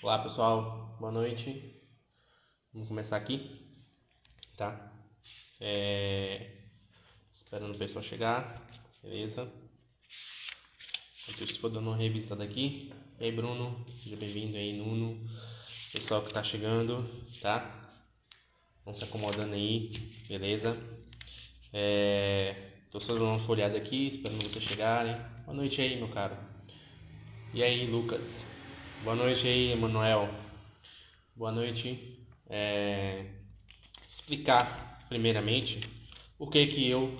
Olá pessoal, boa noite. Vamos começar aqui, tá? É... Esperando o pessoal chegar, beleza? Enquanto isso, dando uma revista aqui. E aí, Bruno, seja bem-vindo aí, Nuno, pessoal que tá chegando, tá? Vão se acomodando aí, beleza? É... Tô só dando uma folhada aqui, esperando vocês chegarem. Boa noite aí, meu caro. E aí, Lucas? Boa noite aí, Emanuel. Boa noite. É... Explicar, primeiramente, por que que eu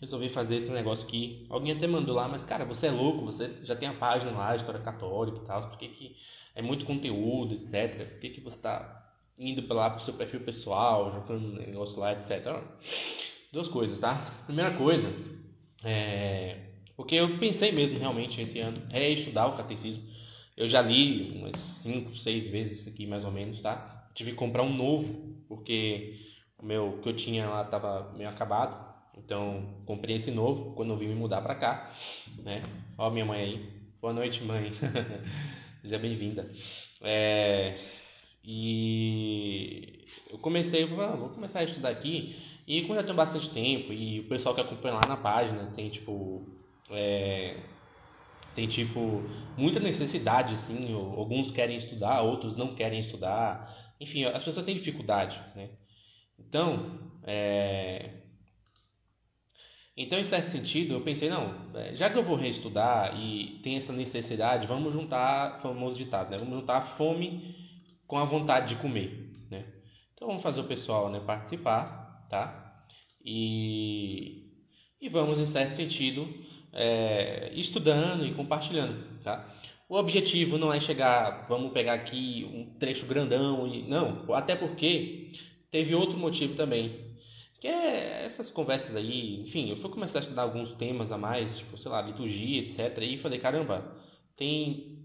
resolvi fazer esse negócio aqui. Alguém até mandou lá, mas cara, você é louco, você já tem a página lá, História Católica e tal, por que que é muito conteúdo, etc. Por que que você está indo lá pro seu perfil pessoal, jogando negócio lá, etc. Duas coisas, tá? Primeira coisa, é... porque eu pensei mesmo realmente esse ano é estudar o catecismo eu já li umas 5, 6 vezes aqui mais ou menos, tá? Tive que comprar um novo, porque o meu que eu tinha lá estava meio acabado. Então, comprei esse novo quando eu vim me mudar para cá, né? Ó minha mãe aí. Boa noite, mãe. Seja bem-vinda. É... E eu comecei, eu falei, ah, vou começar a estudar aqui. E quando eu tenho bastante tempo e o pessoal que acompanha lá na página tem tipo é tem tipo muita necessidade assim alguns querem estudar outros não querem estudar. Enfim as pessoas têm dificuldade né? Então é... então em certo sentido eu pensei não é, já que eu vou reestudar e tem essa necessidade vamos juntar famoso ditado né? Vamos juntar a fome com a vontade de comer né? Então vamos fazer o pessoal né participar tá? E e vamos em certo sentido é, estudando e compartilhando, tá? O objetivo não é chegar, vamos pegar aqui um trecho grandão e não, até porque teve outro motivo também, que é essas conversas aí, enfim, eu fui começar a estudar alguns temas a mais, tipo, sei lá, liturgia, etc, e falei, caramba, tem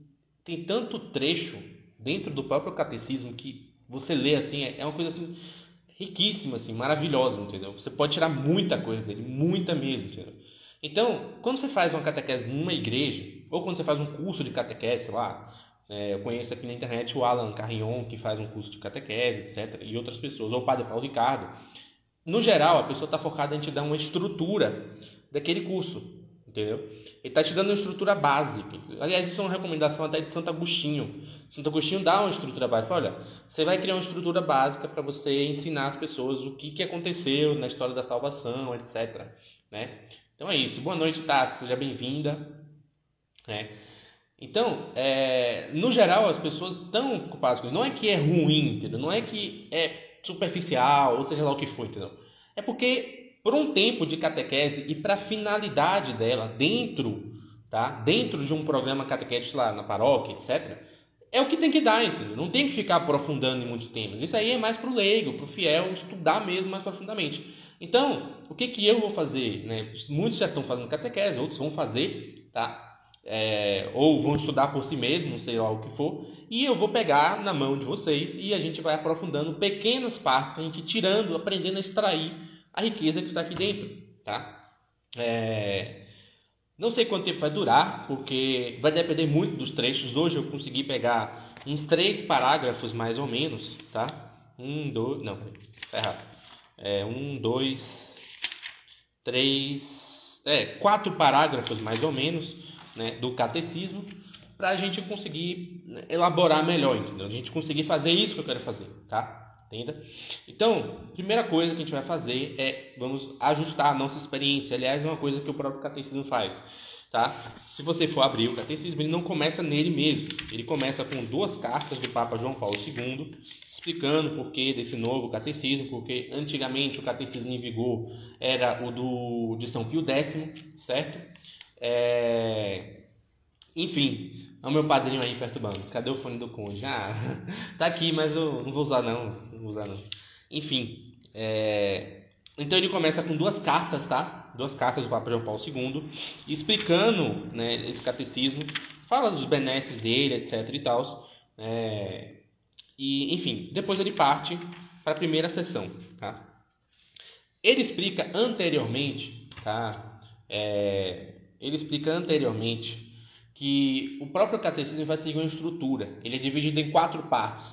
tem tanto trecho dentro do próprio catecismo que você lê assim, é, é uma coisa assim riquíssima assim, maravilhosa, entendeu? Você pode tirar muita coisa dele, muita mesmo, entendeu? Então, quando você faz uma catequese numa igreja, ou quando você faz um curso de catequese, lá, é, eu conheço aqui na internet o Alan Carrion, que faz um curso de catequese, etc., e outras pessoas, ou o Padre Paulo Ricardo. No geral, a pessoa está focada em te dar uma estrutura daquele curso, entendeu? Ele está te dando uma estrutura básica. Aliás, isso é uma recomendação até de Santo Agostinho. Santo Agostinho dá uma estrutura básica. Olha, você vai criar uma estrutura básica para você ensinar as pessoas o que, que aconteceu na história da salvação, etc. Né? Então é isso. Boa noite, Tassi. Seja bem-vinda. É. Então, é, no geral, as pessoas estão ocupadas com isso. Não é que é ruim, entendeu? Não é que é superficial, ou seja lá o que for, entendeu? É porque, por um tempo de catequese e para a finalidade dela, dentro, tá? dentro de um programa catequético lá na paróquia, etc., é o que tem que dar, entendeu? Não tem que ficar aprofundando em muitos temas. Isso aí é mais para o leigo, para o fiel, estudar mesmo mais profundamente. Então, o que, que eu vou fazer? Né? Muitos já estão fazendo catequese, outros vão fazer, tá? É, ou vão estudar por si mesmos, não sei lá o que for, e eu vou pegar na mão de vocês e a gente vai aprofundando pequenas partes, a gente tirando, aprendendo a extrair a riqueza que está aqui dentro, tá? É, não sei quanto tempo vai durar, porque vai depender muito dos trechos. Hoje eu consegui pegar uns três parágrafos mais ou menos, tá? Um, dois, não, tá errado é, um, dois, três, é, quatro parágrafos mais ou menos né, do catecismo para a gente conseguir elaborar melhor, entendeu? A gente conseguir fazer isso que eu quero fazer, tá? Entenda? Então, primeira coisa que a gente vai fazer é vamos ajustar a nossa experiência. Aliás, é uma coisa que o próprio catecismo faz, tá? Se você for abrir o catecismo, ele não começa nele mesmo. Ele começa com duas cartas do Papa João Paulo II explicando o porquê desse novo catecismo, porque antigamente o catecismo em vigor era o do, de São Pio X, certo? É... Enfim, é o meu padrinho aí perturbando. Cadê o fone do conde? Ah, tá aqui, mas eu não vou usar não. Não vou usar não. Enfim, é... então ele começa com duas cartas, tá? Duas cartas do Papa João Paulo II, explicando né, esse catecismo, fala dos benesses dele, etc e tal. É... E, enfim, depois ele parte para a primeira sessão, tá? Ele explica anteriormente, tá? É, ele explica anteriormente que o próprio catecismo vai seguir uma estrutura. Ele é dividido em quatro partes.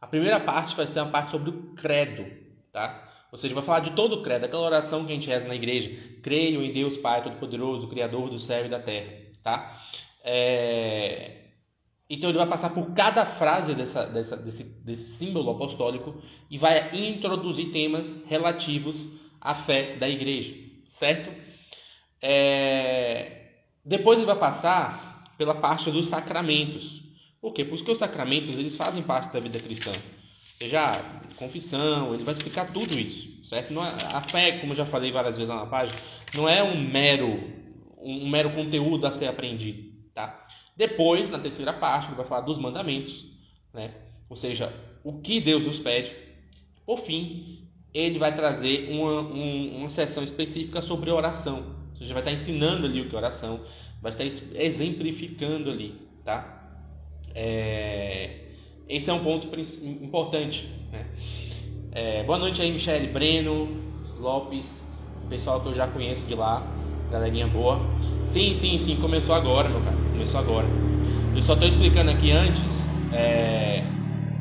A primeira parte vai ser uma parte sobre o credo, tá? Ou seja, vai falar de todo o credo, aquela oração que a gente reza na igreja. Creio em Deus Pai Todo-Poderoso, Criador do céu e da terra, tá? É... Então ele vai passar por cada frase dessa, dessa, desse, desse símbolo apostólico e vai introduzir temas relativos à fé da igreja, certo? É... Depois ele vai passar pela parte dos sacramentos. Por quê? Porque os sacramentos eles fazem parte da vida cristã. Seja confissão, ele vai explicar tudo isso, certo? Não é, a fé, como eu já falei várias vezes lá na página, não é um mero um mero conteúdo a ser aprendido, tá? Depois, na terceira parte, ele vai falar dos mandamentos, né? Ou seja, o que Deus nos pede. Por fim, ele vai trazer uma, um, uma sessão específica sobre oração. Ou seja, vai estar ensinando ali o que é oração, vai estar exemplificando ali, tá? É, esse é um ponto importante. É, boa noite aí, Michele Breno, Lopes, pessoal que eu já conheço de lá, galerinha boa. Sim, sim, sim, começou agora, meu cara, começou agora. Eu só estou explicando aqui antes é,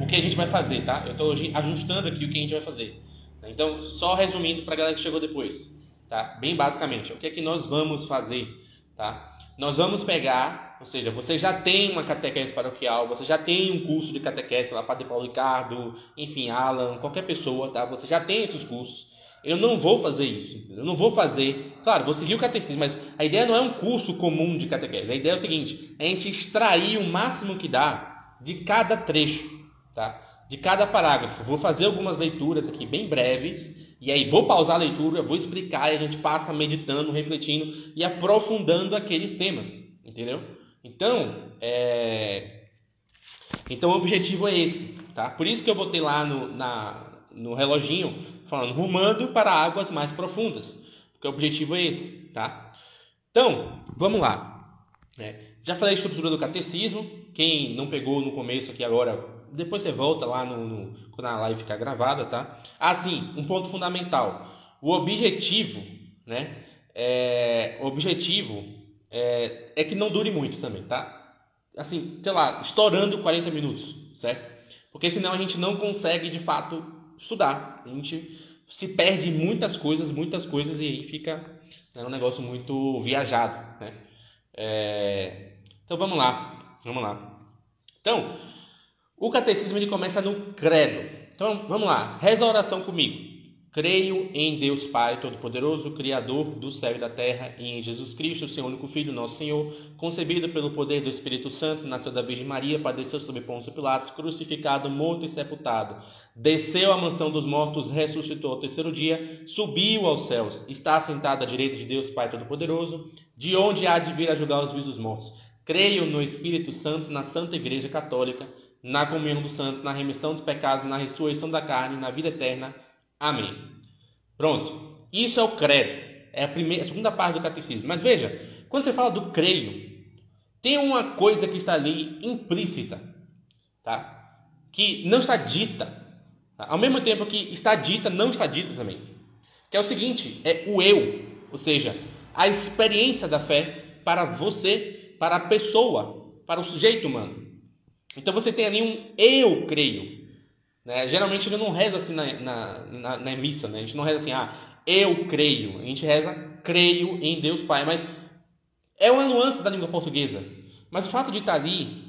o que a gente vai fazer, tá? Eu estou ajustando aqui o que a gente vai fazer. Então, só resumindo para a galera que chegou depois, tá? Bem basicamente, o que é que nós vamos fazer, tá? Nós vamos pegar, ou seja, você já tem uma catequese paroquial, você já tem um curso de catequese lá, Padre Paulo Ricardo, enfim, Alan, qualquer pessoa, tá? Você já tem esses cursos. Eu não vou fazer isso, eu não vou fazer. Claro, vou seguir o catecismo, mas a ideia não é um curso comum de catequese. A ideia é o seguinte: é a gente extrair o máximo que dá de cada trecho, tá? De cada parágrafo. Vou fazer algumas leituras aqui bem breves e aí vou pausar a leitura, vou explicar e a gente passa meditando, refletindo e aprofundando aqueles temas, entendeu? Então, é... então o objetivo é esse, tá? Por isso que eu botei lá no, na, no reloginho falando rumando para águas mais profundas, porque o objetivo é esse, tá? Então, vamos lá. É, já falei a estrutura do catecismo. Quem não pegou no começo aqui agora depois você volta lá no, no, quando a live ficar gravada, tá? Assim, um ponto fundamental. O objetivo, né? É, o objetivo é, é que não dure muito também, tá? Assim, sei lá, estourando 40 minutos, certo? Porque senão a gente não consegue de fato estudar. A gente se perde muitas coisas, muitas coisas e aí fica né, um negócio muito viajado, né? É, então vamos lá, vamos lá. Então, o catecismo ele começa no credo. Então vamos lá, reza a oração comigo. Creio em Deus Pai Todo-Poderoso, Criador do céu e da terra, e em Jesus Cristo, seu único Filho, nosso Senhor, concebido pelo poder do Espírito Santo, nasceu da Virgem Maria, padeceu sob Pôncio Pilatos, crucificado, morto e sepultado, desceu à mansão dos mortos, ressuscitou ao terceiro dia, subiu aos céus, está sentado à direita de Deus Pai Todo-Poderoso, de onde há de vir a julgar os vivos dos mortos. Creio no Espírito Santo, na Santa Igreja Católica, na comunhão dos santos, na remissão dos pecados, na ressurreição da carne, na vida eterna. Amém. Pronto. Isso é o credo. É a, primeira, a segunda parte do catecismo. Mas veja, quando você fala do creio, tem uma coisa que está ali implícita, tá? Que não está dita. Tá? Ao mesmo tempo que está dita, não está dita também. Que é o seguinte, é o eu, ou seja, a experiência da fé para você, para a pessoa, para o sujeito humano. Então você tem ali um eu creio. Né? Geralmente ele não reza assim na, na, na, na, missa, né? a gente não reza assim, ah, eu creio. A gente reza creio em Deus Pai. Mas é uma nuance da língua portuguesa. Mas o fato de estar ali,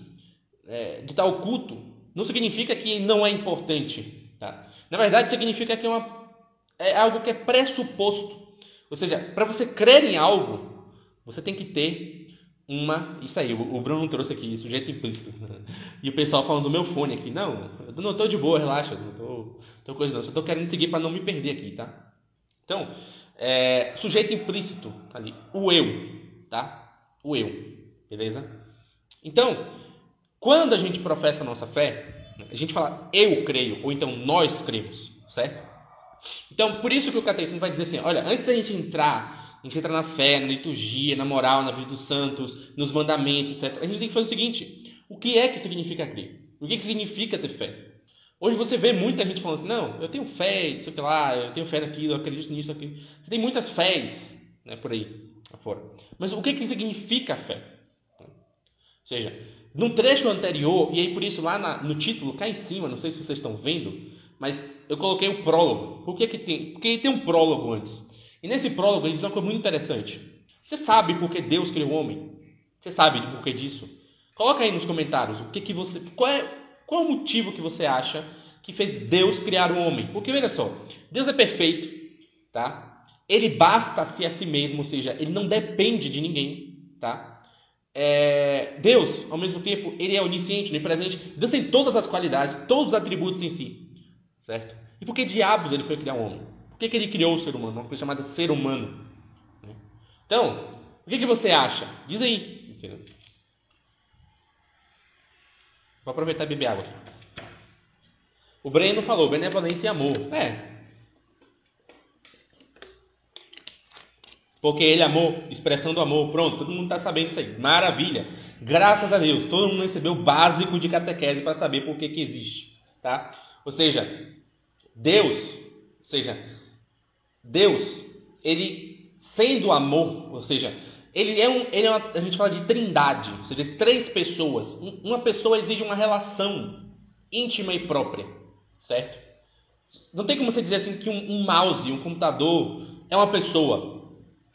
é, de estar oculto, não significa que não é importante. Tá? Na verdade, significa que é, uma, é algo que é pressuposto. Ou seja, para você crer em algo, você tem que ter uma. Isso aí, o Bruno trouxe aqui, sujeito implícito. E o pessoal falando do meu fone aqui. Não, eu não estou de boa, relaxa, não tô, tô coisa não. Só estou querendo seguir para não me perder aqui, tá? Então, é, sujeito implícito, tá ali. O eu, tá? O eu, beleza? Então, quando a gente professa a nossa fé, a gente fala eu creio, ou então nós cremos, certo? Então, por isso que o catecismo vai dizer assim: olha, antes da gente entrar a gente entra na fé, na liturgia, na moral, na vida dos santos, nos mandamentos, etc. A gente tem que fazer o seguinte: o que é que significa crer? O que, que significa ter fé? Hoje você vê muita gente falando assim: não, eu tenho fé, que lá, eu tenho fé naquilo, eu acredito nisso, aquilo. Você tem muitas fés né, por aí afora. Mas o que, que significa fé? seja, num trecho anterior, e aí por isso lá na, no título, cá em cima, não sei se vocês estão vendo, mas eu coloquei o prólogo. Por que, que tem? Porque tem um prólogo antes. E nesse prólogo ele diz uma coisa muito interessante. Você sabe por que Deus criou o homem? Você sabe por que disso? Coloca aí nos comentários o que, que você. Qual é, qual é o motivo que você acha que fez Deus criar o homem? Porque veja só, Deus é perfeito, tá? Ele basta-se a si mesmo, ou seja, ele não depende de ninguém, tá? É, Deus, ao mesmo tempo, ele é onisciente, onipresente. Deus tem todas as qualidades, todos os atributos em si, certo? E por que diabos ele foi criar o homem? Por que, que ele criou o ser humano? Uma coisa chamada ser humano. Né? Então, o que, que você acha? Diz aí. Vou aproveitar e beber água. O Breno falou benevolência e amor. É, Porque ele amou, expressão do amor. Pronto, todo mundo está sabendo isso aí. Maravilha. Graças a Deus, todo mundo recebeu o básico de catequese para saber por que, que existe. Tá? Ou seja, Deus, ou seja, Deus, ele sendo amor, ou seja, ele é um, ele é uma, a gente fala de trindade, ou seja, três pessoas. Uma pessoa exige uma relação íntima e própria, certo? Não tem como você dizer assim que um, um mouse, um computador é uma pessoa.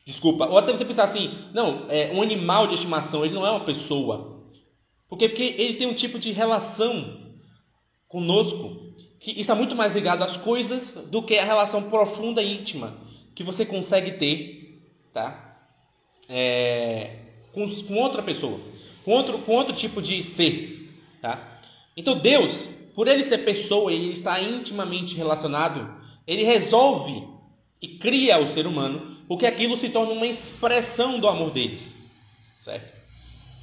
Desculpa. Ou até você pensar assim, não, é um animal de estimação, ele não é uma pessoa. Porque, porque ele tem um tipo de relação conosco que está muito mais ligado às coisas do que a relação profunda e íntima que você consegue ter, tá? É, com, com outra pessoa, com outro, com outro tipo de ser, tá? Então Deus, por ele ser pessoa e ele estar intimamente relacionado, ele resolve e cria o ser humano porque aquilo se torna uma expressão do amor deles, certo?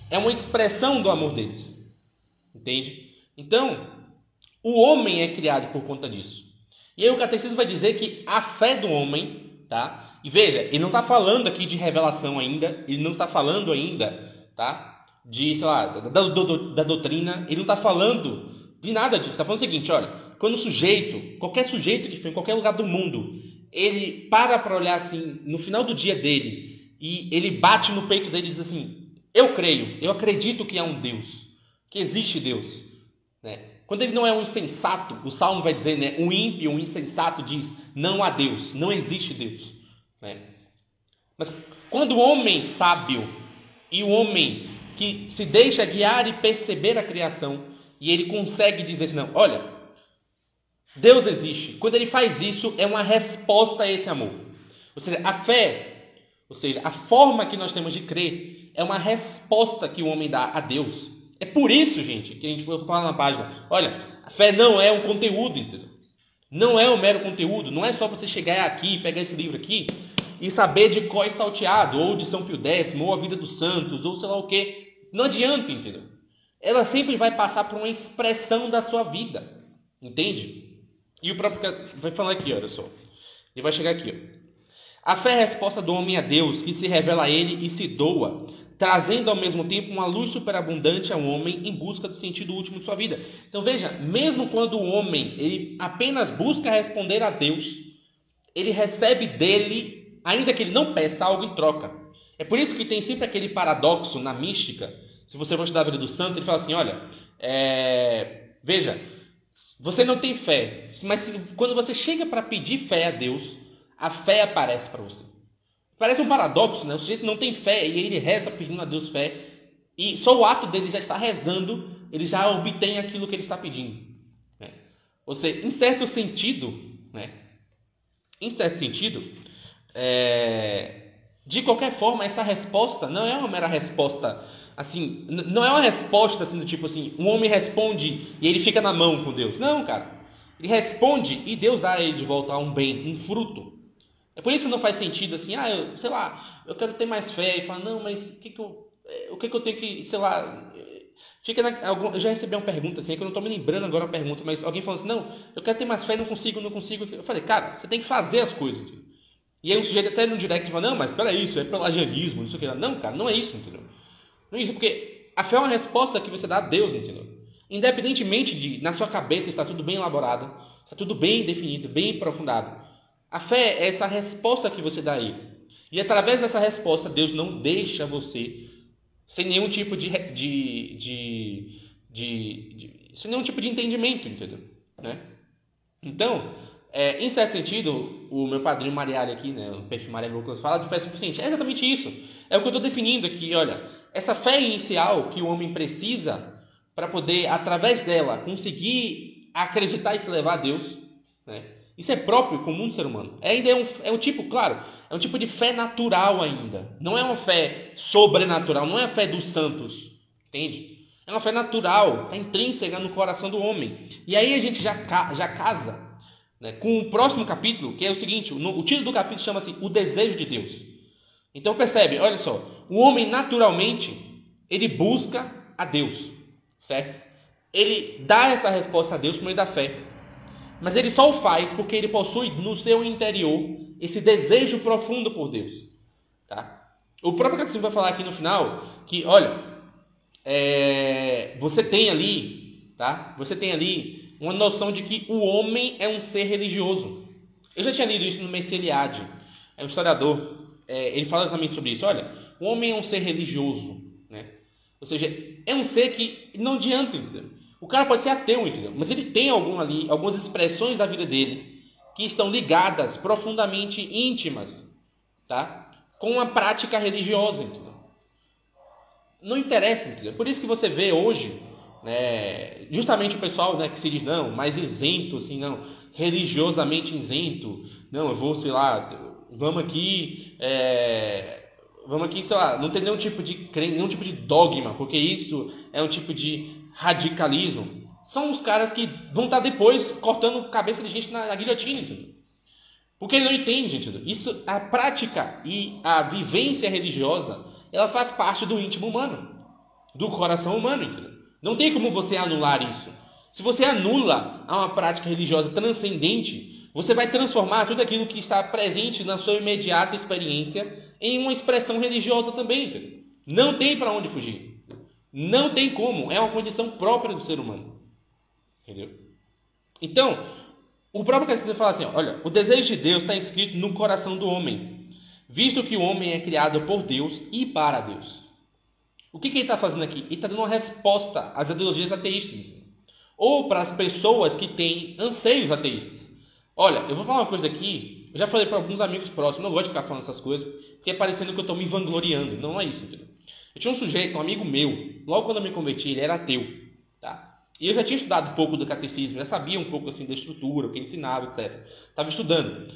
É uma expressão do amor deles, entende? Então, o homem é criado por conta disso. E aí o catecismo vai dizer que a fé do homem, tá? E veja, ele não está falando aqui de revelação ainda, ele não está falando ainda, tá? De, sei lá, da, da, da doutrina, ele não está falando de nada disso. Está falando o seguinte, olha, quando o sujeito, qualquer sujeito que for em qualquer lugar do mundo, ele para para olhar assim, no final do dia dele, e ele bate no peito dele e diz assim: Eu creio, eu acredito que há um Deus, que existe Deus. Né? Quando ele não é um insensato, o salmo vai dizer, né? Um ímpio, um insensato diz: Não há Deus, não existe Deus. Né? Mas quando o homem sábio e o homem que se deixa guiar e perceber a criação, e ele consegue dizer assim: Não, olha, Deus existe. Quando ele faz isso, é uma resposta a esse amor. Ou seja, a fé, ou seja, a forma que nós temos de crer, é uma resposta que o homem dá a Deus. É por isso, gente, que a gente foi falar na página. Olha, a fé não é um conteúdo, entendeu? Não é um mero conteúdo. Não é só você chegar aqui, pegar esse livro aqui e saber de qual é salteado, ou de São Pio X, ou a vida dos santos, ou sei lá o que. Não adianta, entendeu? Ela sempre vai passar por uma expressão da sua vida. Entende? E o próprio vai falar aqui, olha só. Ele vai chegar aqui. Ó. A fé é a resposta do homem a Deus, que se revela a ele e se doa, trazendo ao mesmo tempo uma luz superabundante ao homem em busca do sentido último de sua vida. Então veja, mesmo quando o homem ele apenas busca responder a Deus, ele recebe dele, ainda que ele não peça algo em troca. É por isso que tem sempre aquele paradoxo na mística. Se você for estudar a vida dos santos, ele fala assim: olha, é... veja, você não tem fé, mas quando você chega para pedir fé a Deus, a fé aparece para você. Parece um paradoxo, né? O sujeito não tem fé e ele reza pedindo a Deus fé, e só o ato dele já está rezando, ele já obtém aquilo que ele está pedindo. Né? Ou seja, em certo sentido, né? Em certo sentido, é... de qualquer forma, essa resposta não é uma mera resposta assim, não é uma resposta assim do tipo assim, um homem responde e ele fica na mão com Deus. Não, cara. Ele responde e Deus dá a ele de volta um bem, um fruto. É por isso que não faz sentido assim, ah, eu, sei lá, eu quero ter mais fé e falar, não, mas o que que eu, eh, o que que eu tenho que, sei lá, eh, fica na, eu já recebi uma pergunta assim, é que eu não estou me lembrando agora a pergunta, mas alguém falou assim, não, eu quero ter mais fé, não consigo, não consigo. Eu falei, cara, você tem que fazer as coisas. E aí o sujeito até no direct fala, não, mas peraí, isso é pelagianismo, não sei o que. Não, cara, não é isso, entendeu? Não é isso, porque a fé é uma resposta que você dá a Deus, entendeu? Independentemente de na sua cabeça está tudo bem elaborado, está tudo bem definido, bem aprofundado. A fé é essa resposta que você dá a Ele. E através dessa resposta, Deus não deixa você sem nenhum tipo de, de, de, de, sem nenhum tipo de entendimento, entendeu? Né? Então, é, em certo sentido, o meu padrinho Marialha aqui, né, o perfil Maria Lucas, fala de fé suficiente. É exatamente isso. É o que eu estou definindo aqui. Olha, essa fé inicial que o homem precisa para poder, através dela, conseguir acreditar e se levar a Deus, né? Isso é próprio, comum do ser humano. É, ainda é um, é um tipo, claro, é um tipo de fé natural ainda. Não é uma fé sobrenatural, não é a fé dos santos. Entende? É uma fé natural, é intrínseca no coração do homem. E aí a gente já, já casa né, com o próximo capítulo, que é o seguinte: o, o título do capítulo chama-se O Desejo de Deus. Então percebe, olha só, o homem naturalmente ele busca a Deus, certo? Ele dá essa resposta a Deus por meio da fé. Mas ele só o faz porque ele possui no seu interior esse desejo profundo por Deus. Tá? O próprio Catecismo vai falar aqui no final que, olha, é, você tem ali, tá? Você tem ali uma noção de que o homem é um ser religioso. Eu já tinha lido isso no Messeliade, é um historiador. É, ele fala exatamente sobre isso. Olha, o homem é um ser religioso, né? Ou seja, é um ser que não adianta, entendeu? O cara pode ser ateu, entendeu? Mas ele tem algum ali, algumas expressões da vida dele que estão ligadas, profundamente íntimas, tá? Com a prática religiosa, entendeu? Não interessa, entendeu? Por isso que você vê hoje, né, justamente o pessoal né, que se diz, não, mais isento, assim, não, religiosamente isento, não, eu vou, sei lá, vamos aqui, é, vamos aqui, sei lá, não tem nenhum tipo de nenhum tipo de dogma, porque isso é um tipo de radicalismo, são os caras que vão estar depois cortando cabeça de gente na, na guilhotina, entendeu? Porque ele não entende, entendeu? Isso, a prática e a vivência religiosa, ela faz parte do íntimo humano, do coração humano, entendeu? Não tem como você anular isso. Se você anula uma prática religiosa transcendente, você vai transformar tudo aquilo que está presente na sua imediata experiência em uma expressão religiosa também, entendeu? Não tem para onde fugir. Não tem como, é uma condição própria do ser humano. Entendeu? Então, o próprio Catecismo fala assim: olha, o desejo de Deus está escrito no coração do homem, visto que o homem é criado por Deus e para Deus. O que, que ele está fazendo aqui? Ele está dando uma resposta às ideologias ateístas, ou para as pessoas que têm anseios ateístas. Olha, eu vou falar uma coisa aqui, eu já falei para alguns amigos próximos, não gosto de ficar falando essas coisas, porque é parecendo que eu estou me vangloriando. Não é isso, entendeu? Eu tinha um sujeito, um amigo meu, logo quando eu me converti, ele era ateu, tá? E eu já tinha estudado um pouco do catecismo, já sabia um pouco assim da estrutura, o que ensinava, etc. Estava estudando.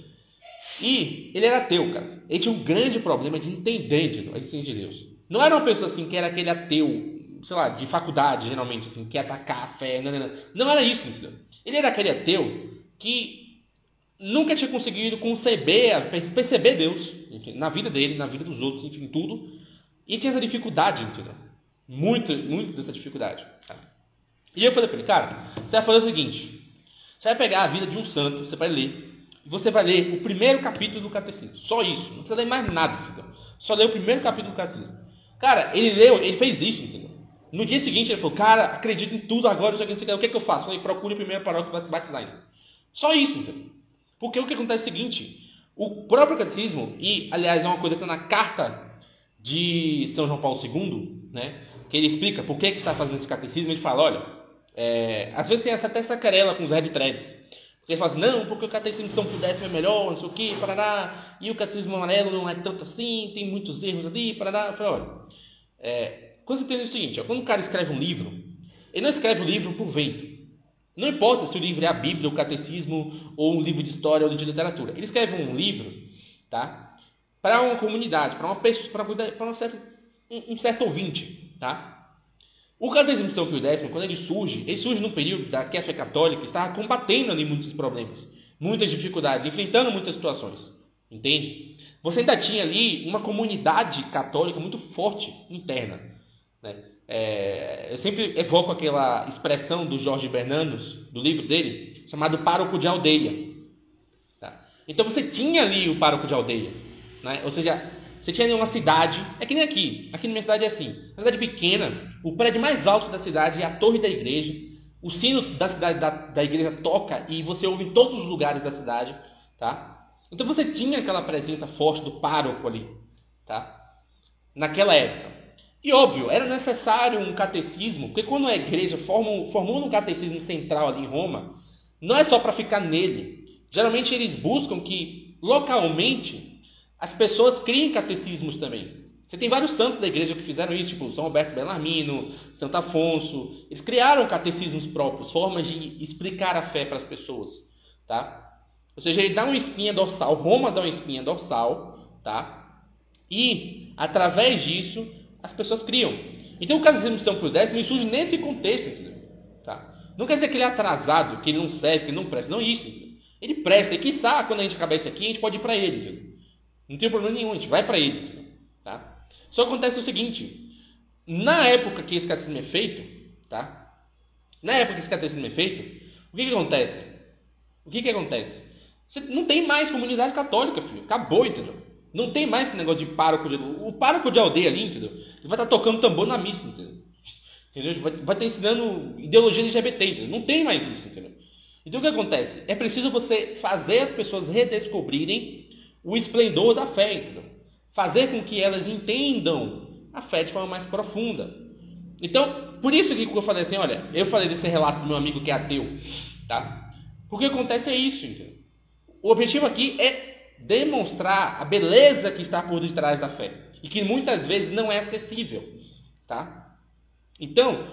E ele era ateu, cara. Ele tinha um grande problema de entender a existência de Deus. Não era uma pessoa assim que era aquele ateu, sei lá, de faculdade, geralmente, assim, que atacar a fé. Não, não, não. não era isso, entendeu? Ele era aquele ateu que nunca tinha conseguido conceber, perceber Deus na vida dele, na vida dos outros, enfim, tudo e tinha essa dificuldade, entendeu? Muito, muito dessa dificuldade. E eu falei para ele, cara, você vai fazer o seguinte: você vai pegar a vida de um santo, você vai ler, e você vai ler o primeiro capítulo do catecismo. Só isso, não precisa ler mais nada? Só ler o primeiro capítulo do catecismo. Cara, ele leu, ele fez isso, entendeu? No dia seguinte ele falou, cara, acredito em tudo agora, o que é que eu faço? Eu falei, procure a primeira paróquia que vai se batizar ainda. Só isso, entendeu? Porque o que acontece é o seguinte: o próprio catecismo, e aliás é uma coisa que está na carta de São João Paulo II, né, que ele explica por que, que está fazendo esse catecismo, ele fala, olha, é, às vezes tem essa, até essa querela com os red threads, porque ele fala assim, não, porque o catecismo de São Pio X é melhor, não sei o que, parará, e o catecismo amarelo não é tanto assim, tem muitos erros ali, parará. Eu falei, olha, é, que tem o seguinte, ó, quando o cara escreve um livro, ele não escreve o livro por vento. Não importa se o livro é a Bíblia, o Catecismo, ou um livro de história ou de literatura. Ele escreve um livro, tá? para uma comunidade, para uma pessoa, para um certo, um certo ouvinte, tá? O catecismo de São Pio X, quando ele surge, ele surge num período da que a fé católica estava combatendo ali muitos problemas, muitas dificuldades, enfrentando muitas situações, entende? Você ainda tinha ali uma comunidade católica muito forte interna, né? É, eu sempre evoco aquela expressão do Jorge Bernanos, do livro dele, chamado pároco de aldeia. Tá? Então você tinha ali o pároco de aldeia. Né? Ou seja, você tinha uma cidade, é que nem aqui, aqui na minha cidade é assim, uma cidade pequena, o prédio mais alto da cidade é a torre da igreja, o sino da cidade da, da igreja toca e você ouve em todos os lugares da cidade, tá? Então você tinha aquela presença forte do pároco ali, tá? Naquela época. E óbvio, era necessário um catecismo, porque quando a igreja formou, um catecismo central ali em Roma, não é só para ficar nele. Geralmente eles buscam que localmente as pessoas criem catecismos também. Você tem vários santos da igreja que fizeram isso, tipo São Roberto Bellarmino, Santo Afonso. Eles criaram catecismos próprios, formas de explicar a fé para as pessoas, tá? Ou seja, ele dá uma espinha dorsal, Roma dá uma espinha dorsal, tá? E através disso as pessoas criam. Então o catecismo de São Pio X surge nesse contexto, entendeu? Tá? Não quer dizer que ele é atrasado, que ele não serve, que ele não presta, não isso. Entendeu? Ele presta, e quiçá quando a gente acabar isso aqui, a gente pode ir para ele, entendeu? Não tem problema nenhum, a gente vai para ele, tá? Só acontece o seguinte, na época que esse catecismo é feito, tá? Na época que esse catecismo é feito, o que que acontece? O que que acontece? Você não tem mais comunidade católica, filho. Acabou, entendeu? Não tem mais esse negócio de pároco de... O pároco de aldeia ali, entendeu? Ele vai estar tocando tambor na missa, entendeu? entendeu? Vai, vai estar ensinando ideologia LGBT, entendeu? Não tem mais isso, entendeu? Então o que acontece? É preciso você fazer as pessoas redescobrirem o esplendor da fé, entendeu? Fazer com que elas entendam a fé de forma mais profunda. Então, por isso que eu falei assim, olha, eu falei desse relato do meu amigo que é ateu, tá? Porque acontece é isso, entendeu? O objetivo aqui é demonstrar a beleza que está por detrás da fé e que muitas vezes não é acessível, tá? Então,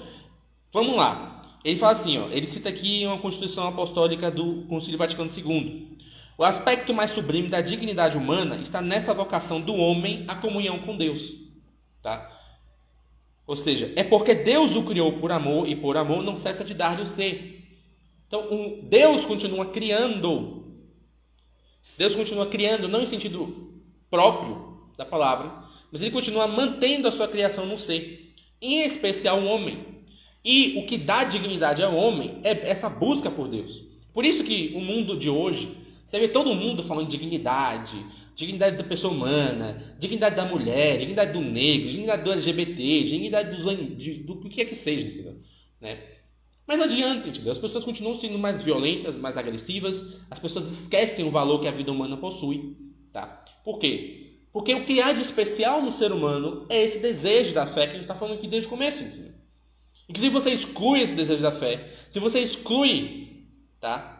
vamos lá. Ele fala assim, ó, ele cita aqui uma Constituição Apostólica do Concílio Vaticano II. O aspecto mais sublime da dignidade humana está nessa vocação do homem à comunhão com Deus, tá? Ou seja, é porque Deus o criou por amor e por amor não cessa de dar-lhe o ser. Então, um, Deus continua criando Deus continua criando, não em sentido próprio da palavra, mas ele continua mantendo a sua criação no ser, em especial o homem. E o que dá dignidade ao homem é essa busca por Deus. Por isso que o mundo de hoje, você vê todo mundo falando de dignidade, dignidade da pessoa humana, dignidade da mulher, dignidade do negro, dignidade do LGBT, dignidade dos, do, do que é que seja, entendeu? Né? Mas não adianta, entendeu? As pessoas continuam sendo mais violentas, mais agressivas, as pessoas esquecem o valor que a vida humana possui, tá? Por quê? Porque o que há de especial no ser humano é esse desejo da fé que a gente está falando aqui desde o começo, entendeu? E que se você exclui esse desejo da fé, se você exclui, tá?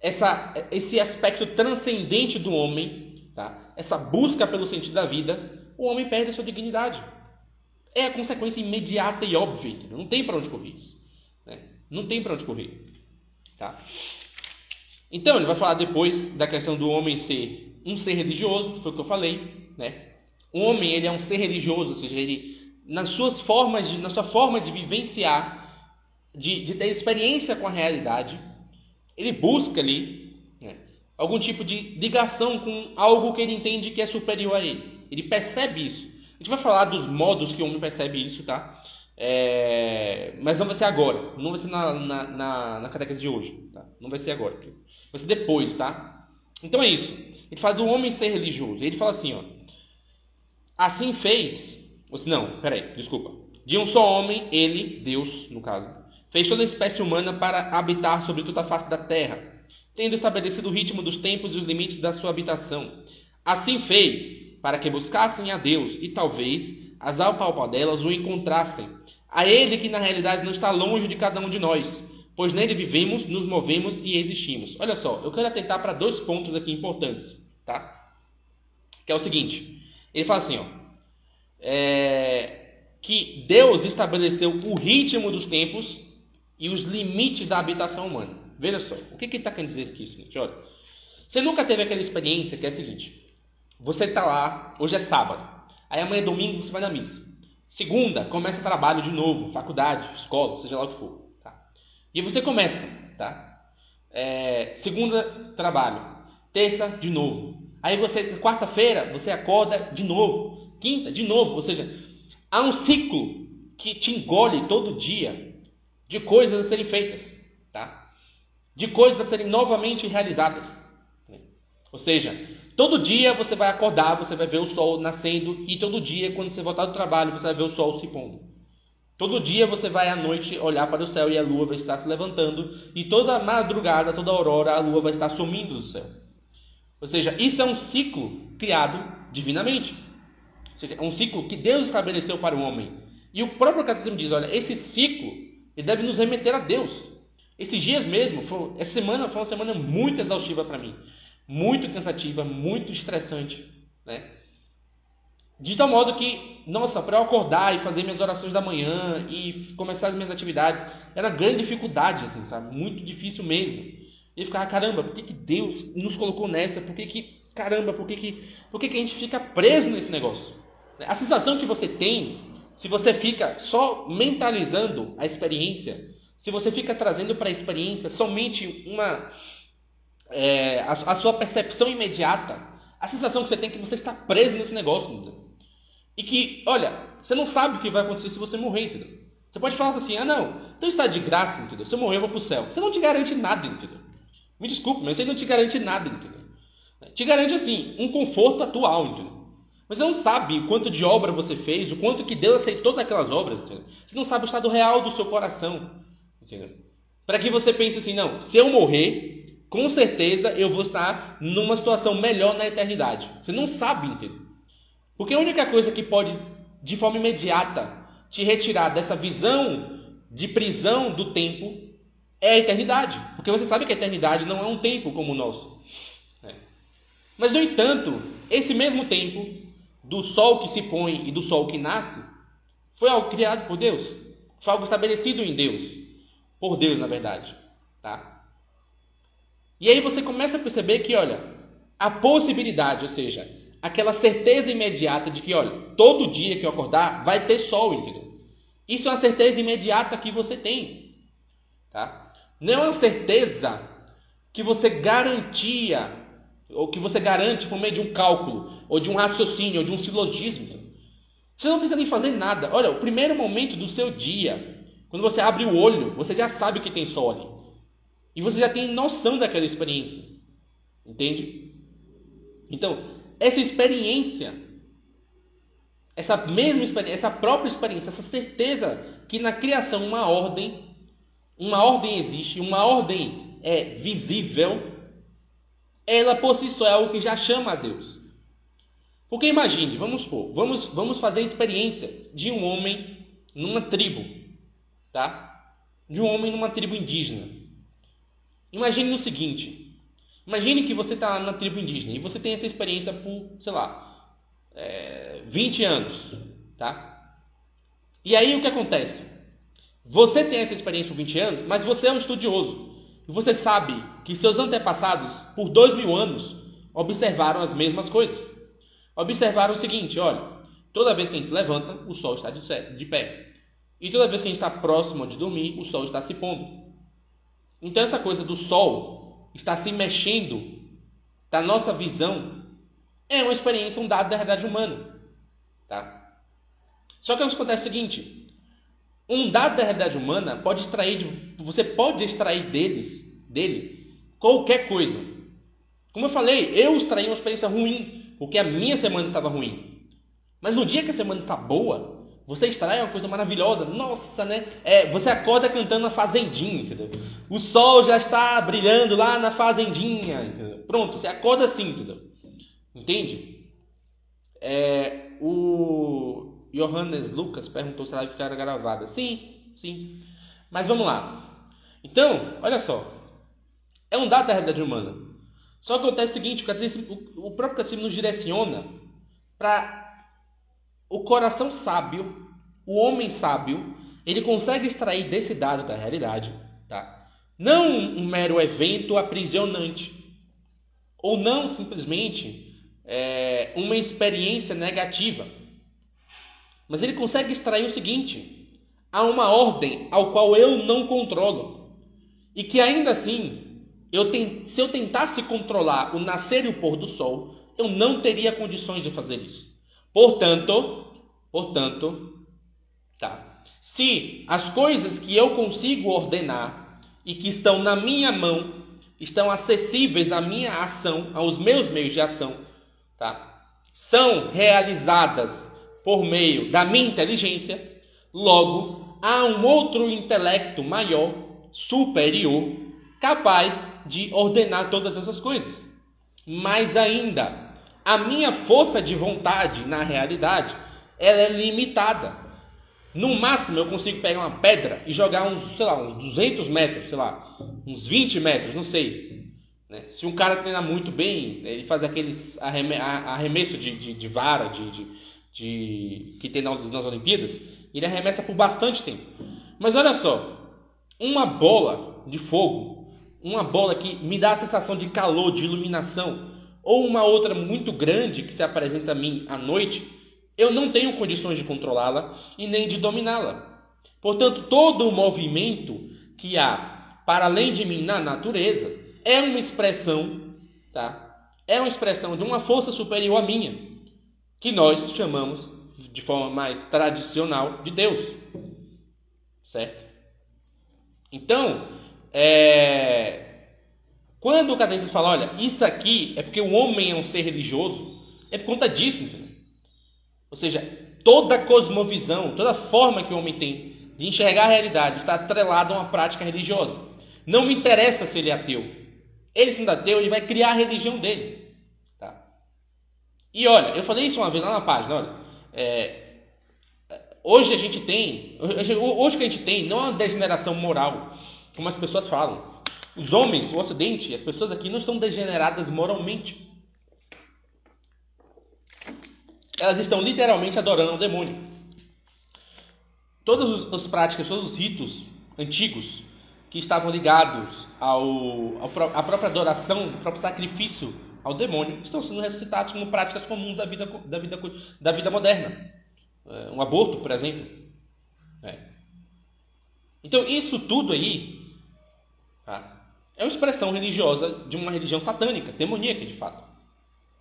Essa, esse aspecto transcendente do homem, tá? Essa busca pelo sentido da vida, o homem perde a sua dignidade. É a consequência imediata e óbvia, entendeu? Não tem para onde correr isso. Né? Não tem para onde correr. Tá? Então, ele vai falar depois da questão do homem ser um ser religioso, foi o que eu falei. Né? O homem ele é um ser religioso, ou seja, ele, nas suas formas de, na sua forma de vivenciar, de, de ter experiência com a realidade, ele busca ali né, algum tipo de ligação com algo que ele entende que é superior a ele. Ele percebe isso. A gente vai falar dos modos que o homem percebe isso, tá? É, mas não vai ser agora, não vai ser na, na, na, na catequese de hoje, tá? não vai ser agora, vai ser depois, tá? Então é isso. Ele fala do homem ser religioso. Ele fala assim, ó. Assim fez. Não, peraí, desculpa. De um só homem, ele, Deus, no caso, fez toda a espécie humana para habitar sobre toda a face da terra, tendo estabelecido o ritmo dos tempos e os limites da sua habitação. Assim fez para que buscassem a Deus e talvez as alpalpadelas o encontrassem, a Ele que na realidade não está longe de cada um de nós, pois nele vivemos, nos movemos e existimos. Olha só, eu quero atentar para dois pontos aqui importantes, tá? Que é o seguinte: ele fala assim, ó, é, que Deus estabeleceu o ritmo dos tempos e os limites da habitação humana. Veja só, o que, está querendo dizer aqui, seguinte? Olha, você nunca teve aquela experiência que é a seguinte: você está lá, hoje é sábado, aí amanhã é domingo você vai na missa. Segunda, começa trabalho de novo, faculdade, escola, seja lá o que for. Tá? E você começa, tá? É, segunda, trabalho. Terça, de novo. Aí você, quarta-feira, você acorda de novo. Quinta, de novo. Ou seja, há um ciclo que te engole todo dia de coisas a serem feitas, tá? De coisas a serem novamente realizadas. Ou seja, Todo dia você vai acordar, você vai ver o sol nascendo e todo dia, quando você voltar do trabalho, você vai ver o sol se pondo. Todo dia você vai à noite olhar para o céu e a lua vai estar se levantando e toda madrugada, toda aurora, a lua vai estar sumindo do céu. Ou seja, isso é um ciclo criado divinamente. Ou seja, é um ciclo que Deus estabeleceu para o homem. E o próprio catecismo diz: olha, esse ciclo ele deve nos remeter a Deus. Esses dias mesmo, foi, essa semana foi uma semana muito exaustiva para mim, muito cansativa, muito estressante, né? De tal modo que, nossa, para eu acordar e fazer minhas orações da manhã e começar as minhas atividades, era grande dificuldade, assim, sabe? Muito difícil mesmo. E eu ficava, caramba, por que, que Deus nos colocou nessa? Por que, que caramba, por que, que, por que, que a gente fica preso nesse negócio? A sensação que você tem, se você fica só mentalizando a experiência, se você fica trazendo para a experiência somente uma é, a, a, sua percepção imediata, a sensação que você tem é que você está preso nesse negócio. Entendeu? E que, olha, você não sabe o que vai acontecer se você morrer, entendeu? Você pode falar assim, ah não, então está de graça, entendeu? Se eu morrer, eu vou o céu. Você não te garante nada, entendeu? Me desculpe, mas você não te garante nada, entendeu? Te garante, assim, um conforto atual, entendeu? Você não sabe o quanto de obra você fez, o quanto que Deus aceitou daquelas obras, entendeu? Você não sabe o estado real do seu coração. Para que você pense assim, não, se eu morrer, com certeza eu vou estar numa situação melhor na eternidade. Você não sabe, entendeu? Porque a única coisa que pode, de forma imediata, te retirar dessa visão de prisão do tempo é a eternidade. Porque você sabe que a eternidade não é um tempo como o nosso. É. Mas, no entanto, esse mesmo tempo, do sol que se põe e do sol que nasce, foi algo criado por Deus. Foi algo estabelecido em Deus por Deus, na verdade, tá? E aí você começa a perceber que, olha, a possibilidade, ou seja, aquela certeza imediata de que, olha, todo dia que eu acordar vai ter sol, entendeu? Isso é uma certeza imediata que você tem, tá? Não é uma certeza que você garantia ou que você garante por meio de um cálculo, ou de um raciocínio, ou de um silogismo. Você não precisa nem fazer nada. Olha, o primeiro momento do seu dia, quando você abre o olho, você já sabe que tem sol ali. E você já tem noção daquela experiência. Entende? Então, essa experiência, essa mesma experiência, essa própria experiência, essa certeza que na criação uma ordem, uma ordem existe, uma ordem é visível, ela por si só é algo que já chama a Deus. Porque imagine, vamos supor, vamos, vamos fazer a experiência de um homem numa tribo tá? De um homem numa tribo indígena. Imagine o seguinte: imagine que você está na tribo indígena e você tem essa experiência por, sei lá, é, 20 anos, tá? E aí o que acontece? Você tem essa experiência por 20 anos, mas você é um estudioso. E você sabe que seus antepassados, por dois mil anos, observaram as mesmas coisas. Observaram o seguinte: olha, toda vez que a gente levanta, o sol está de pé. E toda vez que a gente está próximo de dormir, o sol está se pondo. Então, essa coisa do sol estar se mexendo da nossa visão é uma experiência, um dado da realidade humana. Tá? Só que acontece o seguinte: um dado da realidade humana pode extrair, você pode extrair deles, dele qualquer coisa. Como eu falei, eu extraí uma experiência ruim, porque a minha semana estava ruim. Mas no dia que a semana está boa, você extrai uma coisa maravilhosa. Nossa, né? É, você acorda cantando na fazendinha, entendeu? O sol já está brilhando lá na fazendinha. Entendeu? Pronto, você acorda assim, entendeu? Entende? É, o Johannes Lucas perguntou se ela vai ficar gravada. Sim, sim. Mas vamos lá. Então, olha só. É um dado da realidade humana. Só que acontece o seguinte, o próprio catecismo nos direciona para o coração sábio, o homem sábio, ele consegue extrair desse dado da realidade, tá? Não um mero evento aprisionante, ou não simplesmente é, uma experiência negativa, mas ele consegue extrair o seguinte: há uma ordem ao qual eu não controlo, e que ainda assim, eu tem, se eu tentasse controlar o nascer e o pôr do sol, eu não teria condições de fazer isso. Portanto, portanto, tá. Se as coisas que eu consigo ordenar e que estão na minha mão estão acessíveis à minha ação, aos meus meios de ação, tá? São realizadas por meio da minha inteligência, logo há um outro intelecto maior, superior, capaz de ordenar todas essas coisas. Mais ainda, a minha força de vontade, na realidade, ela é limitada. No máximo eu consigo pegar uma pedra e jogar uns, sei lá, uns 200 metros, sei lá, uns 20 metros, não sei. Né? Se um cara treinar muito bem, ele faz aqueles arremesso de, de, de vara, de, de, de, que tem nas, nas Olimpíadas, ele arremessa por bastante tempo. Mas olha só, uma bola de fogo, uma bola que me dá a sensação de calor, de iluminação, ou uma outra muito grande que se apresenta a mim à noite, eu não tenho condições de controlá-la e nem de dominá-la. Portanto, todo o movimento que há para além de mim na natureza é uma expressão, tá? É uma expressão de uma força superior à minha, que nós chamamos de forma mais tradicional de Deus. Certo? Então, é... quando o catecismo fala, olha, isso aqui é porque o homem é um ser religioso, é por conta disso, entendeu? Ou seja, toda cosmovisão, toda forma que o homem tem de enxergar a realidade está atrelada a uma prática religiosa. Não me interessa se ele é ateu. Ele sendo ateu, ele vai criar a religião dele. Tá? E olha, eu falei isso uma vez lá na página, olha. É, hoje a gente tem, hoje, que a gente tem não é uma degeneração moral, como as pessoas falam. Os homens, o Ocidente, as pessoas aqui não estão degeneradas moralmente. elas estão literalmente adorando o demônio. Todas as práticas, todos os ritos antigos que estavam ligados ao, ao, à própria adoração, ao próprio sacrifício ao demônio, estão sendo ressuscitados como práticas comuns da vida, da vida, da vida moderna. É, um aborto, por exemplo. É. Então, isso tudo aí é uma expressão religiosa de uma religião satânica, demoníaca de fato.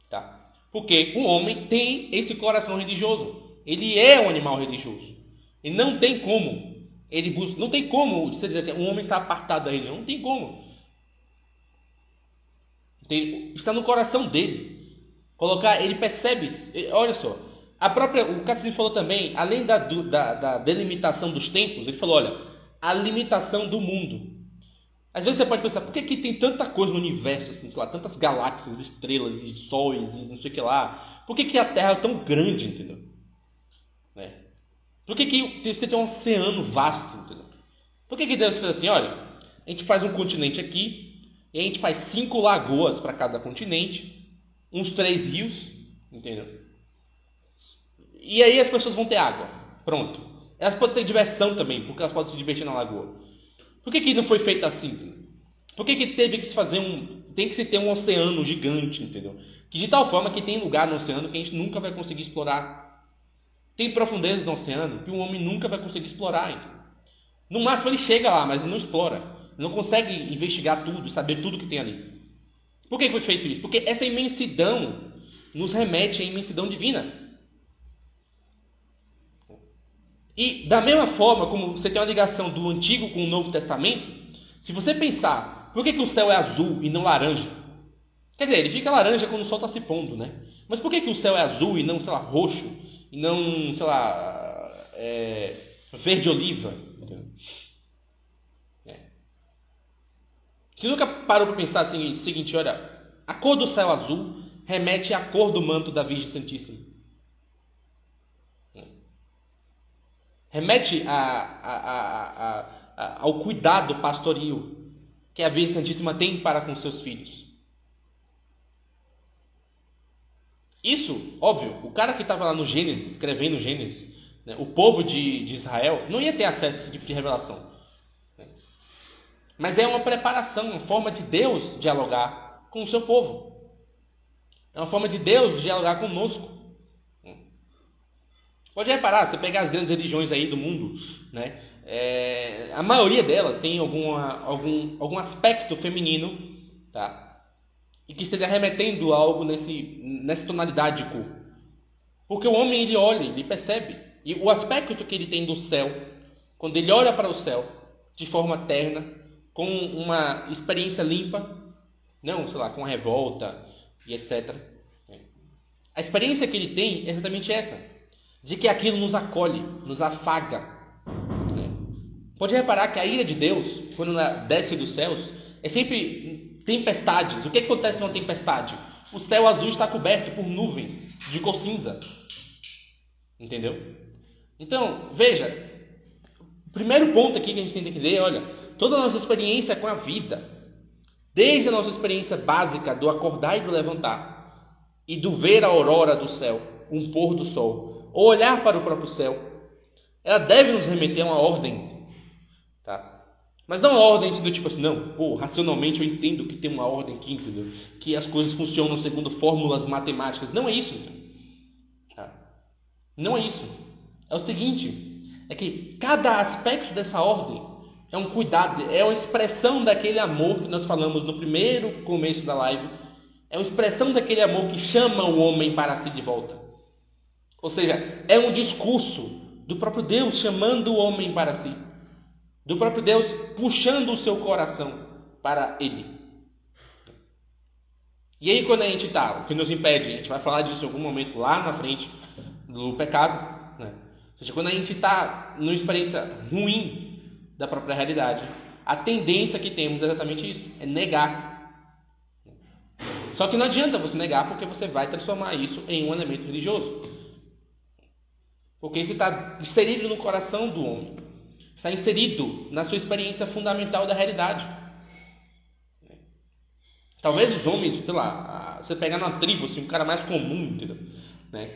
Tá? Porque o homem tem esse coração religioso. Ele é um animal religioso. E não tem como. Ele busca, não tem como você dizer assim, um homem está apartado religião. Não tem como. Está no coração dele. Colocar, ele percebe. Olha só. A própria, o Catecismo falou também, além da, da, da delimitação dos tempos, ele falou: olha, a limitação do mundo. Às vezes você pode pensar, por que, que tem tanta coisa no universo, assim, sei lá, tantas galáxias, estrelas e sóis e não sei o que lá? Por que, que a Terra é tão grande, entendeu? Né? Por que, que você tem um oceano vasto, entendeu? Por que, que Deus fez assim, olha, a gente faz um continente aqui, e a gente faz cinco lagoas para cada continente, uns três rios, entendeu? E aí as pessoas vão ter água, pronto. Elas podem ter diversão também, porque elas podem se divertir na lagoa. Por que, que não foi feito assim? Por que, que teve que se fazer um. Tem que se ter um oceano gigante, entendeu? Que de tal forma que tem lugar no oceano que a gente nunca vai conseguir explorar. Tem profundezas no oceano que o homem nunca vai conseguir explorar. Entendeu? No máximo ele chega lá, mas ele não explora. Ele não consegue investigar tudo, saber tudo que tem ali. Por que foi feito isso? Porque essa imensidão nos remete à imensidão divina. E da mesma forma como você tem uma ligação do Antigo com o Novo Testamento, se você pensar, por que, que o céu é azul e não laranja? Quer dizer, ele fica laranja quando o sol está se pondo, né? Mas por que, que o céu é azul e não, sei lá, roxo? E não, sei lá, é, verde oliva? É. Você nunca parou para pensar assim, seguinte, olha, a cor do céu azul remete à cor do manto da Virgem Santíssima. Remete a, a, a, ao cuidado pastoril que a Virgem Santíssima tem para com seus filhos. Isso, óbvio, o cara que estava lá no Gênesis, escrevendo Gênesis, né, o povo de, de, Israel, não ia ter acesso a esse tipo de revelação. Né? Mas é uma preparação, uma forma de Deus dialogar com o seu povo. É uma forma de Deus dialogar conosco. Pode reparar, você pegar as grandes religiões aí do mundo, né? É, a maioria delas tem alguma, algum, algum aspecto feminino, tá? E que esteja remetendo algo nesse, nessa tonalidade de cor. Porque o homem, ele olha, ele percebe. E o aspecto que ele tem do céu, quando ele olha para o céu, de forma terna, com uma experiência limpa, não, sei lá, com revolta e etc. A experiência que ele tem é exatamente essa de que aquilo nos acolhe, nos afaga. Né? Pode reparar que a ira de Deus, quando ela desce dos céus, é sempre tempestades. O que acontece numa tempestade? o céu azul está coberto por nuvens de cor cinza. Entendeu? Então, veja, o primeiro ponto aqui que a gente tem que entender, olha, toda a nossa experiência com a vida, desde a nossa experiência básica do acordar e do levantar, e do ver a aurora do céu, um pôr do sol, ou olhar para o próprio céu, ela deve nos remeter a uma ordem, tá? Mas não uma ordem do tipo assim, não, pô, racionalmente eu entendo que tem uma ordem aqui, entendeu? Que as coisas funcionam segundo fórmulas matemáticas. Não é isso, tá? Não é isso. É o seguinte, é que cada aspecto dessa ordem é um cuidado, é uma expressão daquele amor que nós falamos no primeiro começo da live. É uma expressão daquele amor que chama o homem para si de volta. Ou seja, é um discurso do próprio Deus chamando o homem para si do próprio Deus puxando o seu coração para Ele. E aí, quando a gente está, o que nos impede, a gente vai falar disso em algum momento lá na frente do pecado, né? ou seja, quando a gente está numa experiência ruim da própria realidade, a tendência que temos é exatamente isso: é negar. Só que não adianta você negar, porque você vai transformar isso em um elemento religioso. Porque isso está inserido no coração do homem está inserido na sua experiência fundamental da realidade. Talvez os homens, sei lá, você pegar na tribo, assim, um cara mais comum, entendeu? Né?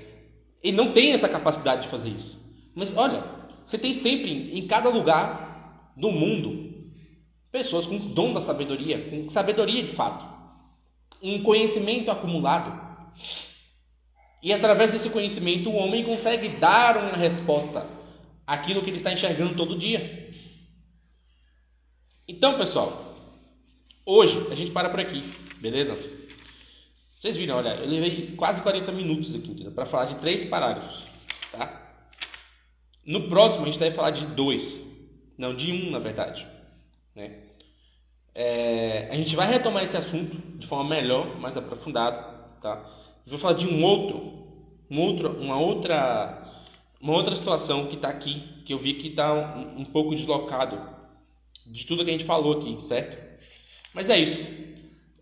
Ele não tem essa capacidade de fazer isso. Mas olha, você tem sempre, em cada lugar do mundo, pessoas com dom da sabedoria, com sabedoria de fato, um conhecimento acumulado. E através desse conhecimento, o homem consegue dar uma resposta aquilo que ele está enxergando todo dia. Então, pessoal, hoje a gente para por aqui, beleza? Vocês viram, olha, eu levei quase 40 minutos aqui para falar de três parágrafos, tá? No próximo a gente deve falar de dois, não, de um na verdade, né? É, a gente vai retomar esse assunto de forma melhor, mais aprofundada, tá? Vou falar de um outro, um outro, uma outra uma outra situação que está aqui, que eu vi que está um, um, pouco deslocado de tudo que a gente falou aqui, certo? Mas é isso.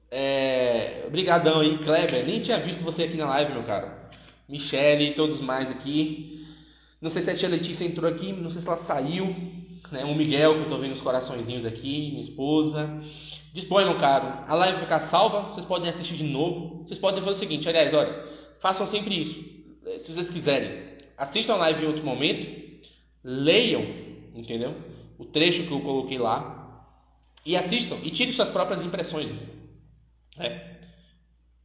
É... Obrigadão aí, Kleber. Nem tinha visto você aqui na live, meu cara. Michele e todos mais aqui. Não sei se a tia Letícia entrou aqui, não sei se ela saiu. Né? O Miguel, que eu estou vendo os coraçõezinhos aqui, minha esposa. Dispõe, meu caro. A live vai ficar salva, vocês podem assistir de novo. Vocês podem fazer o seguinte, aliás, olha, façam sempre isso, se vocês quiserem assistam a live em outro momento, leiam, entendeu? O trecho que eu coloquei lá e assistam e tirem suas próprias impressões. É.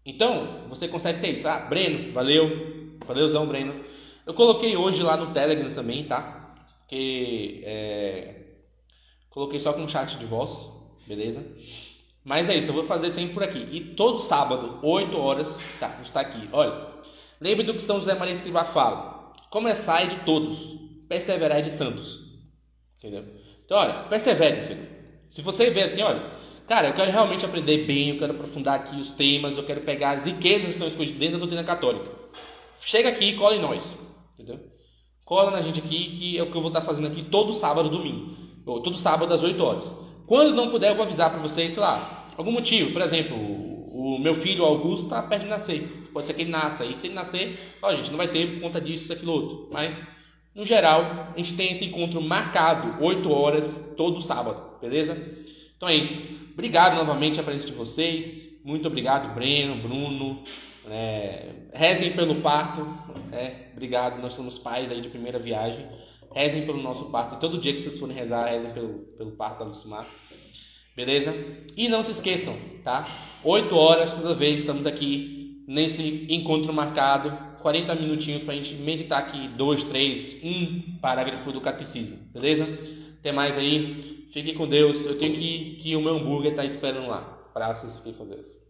Então, você consegue ter isso. Ah, Breno, valeu. Valeuzão, Breno. Eu coloquei hoje lá no Telegram também, tá? Que é, coloquei só com chat de voz, beleza? Mas é isso, eu vou fazer sempre por aqui. E todo sábado, 8 horas, tá, está aqui. Olha, lembre do que São José Maria Escrivá fala. Começai de todos, perseverai de santos. Entendeu? Então, olha, persevere, entendeu? Se você vê assim, olha, cara, eu quero realmente aprender bem, eu quero aprofundar aqui os temas, eu quero pegar as riquezas que estão escondidas dentro da doutrina católica. Chega aqui e cola em nós, entendeu? Cola na gente aqui, que é o que eu vou estar fazendo aqui todo sábado, domingo. Ou todo sábado às 8 horas. Quando não puder, eu vou avisar para vocês, sei lá, algum motivo. Por exemplo, o meu filho Augusto está perto de nascer. Pode ser que ele nasça. E se ele nascer, ó, gente, não vai ter por conta disso, isso, aquilo, outro. Mas, no geral, a gente tem esse encontro marcado, 8 horas, todo sábado, beleza? Então é isso. Obrigado novamente a presença de vocês. Muito obrigado, Breno, Bruno. É, rezem pelo parto. É, obrigado, nós somos pais aí de primeira viagem. Rezem pelo nosso parto. Todo dia que vocês forem rezar, rezem pelo, pelo parto da Lucimar. Beleza? E não se esqueçam, tá? 8 horas toda vez estamos aqui nesse encontro marcado, 40 minutinhos para a gente meditar aqui, dois, três, um parágrafo do catecismo, beleza? Até mais aí, fiquem com Deus. Eu tenho que que o meu hambúrguer está esperando lá. Graças, fiquem com Deus.